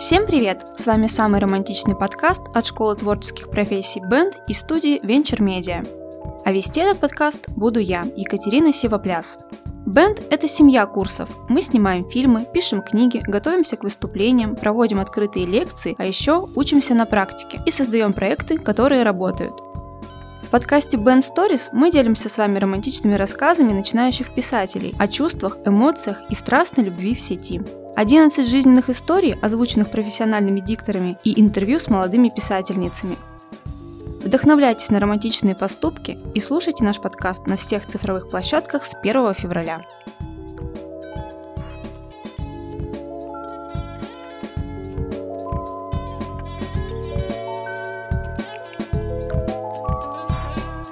Всем привет! С вами самый романтичный подкаст от Школы творческих профессий Бенд и студии Venture Media. А вести этот подкаст буду я, Екатерина Севопляс. Бенд – это семья курсов. Мы снимаем фильмы, пишем книги, готовимся к выступлениям, проводим открытые лекции, а еще учимся на практике и создаем проекты, которые работают. В подкасте Band Stories мы делимся с вами романтичными рассказами начинающих писателей о чувствах, эмоциях и страстной любви в сети. 11 жизненных историй, озвученных профессиональными дикторами и интервью с молодыми писательницами. Вдохновляйтесь на романтичные поступки и слушайте наш подкаст на всех цифровых площадках с 1 февраля.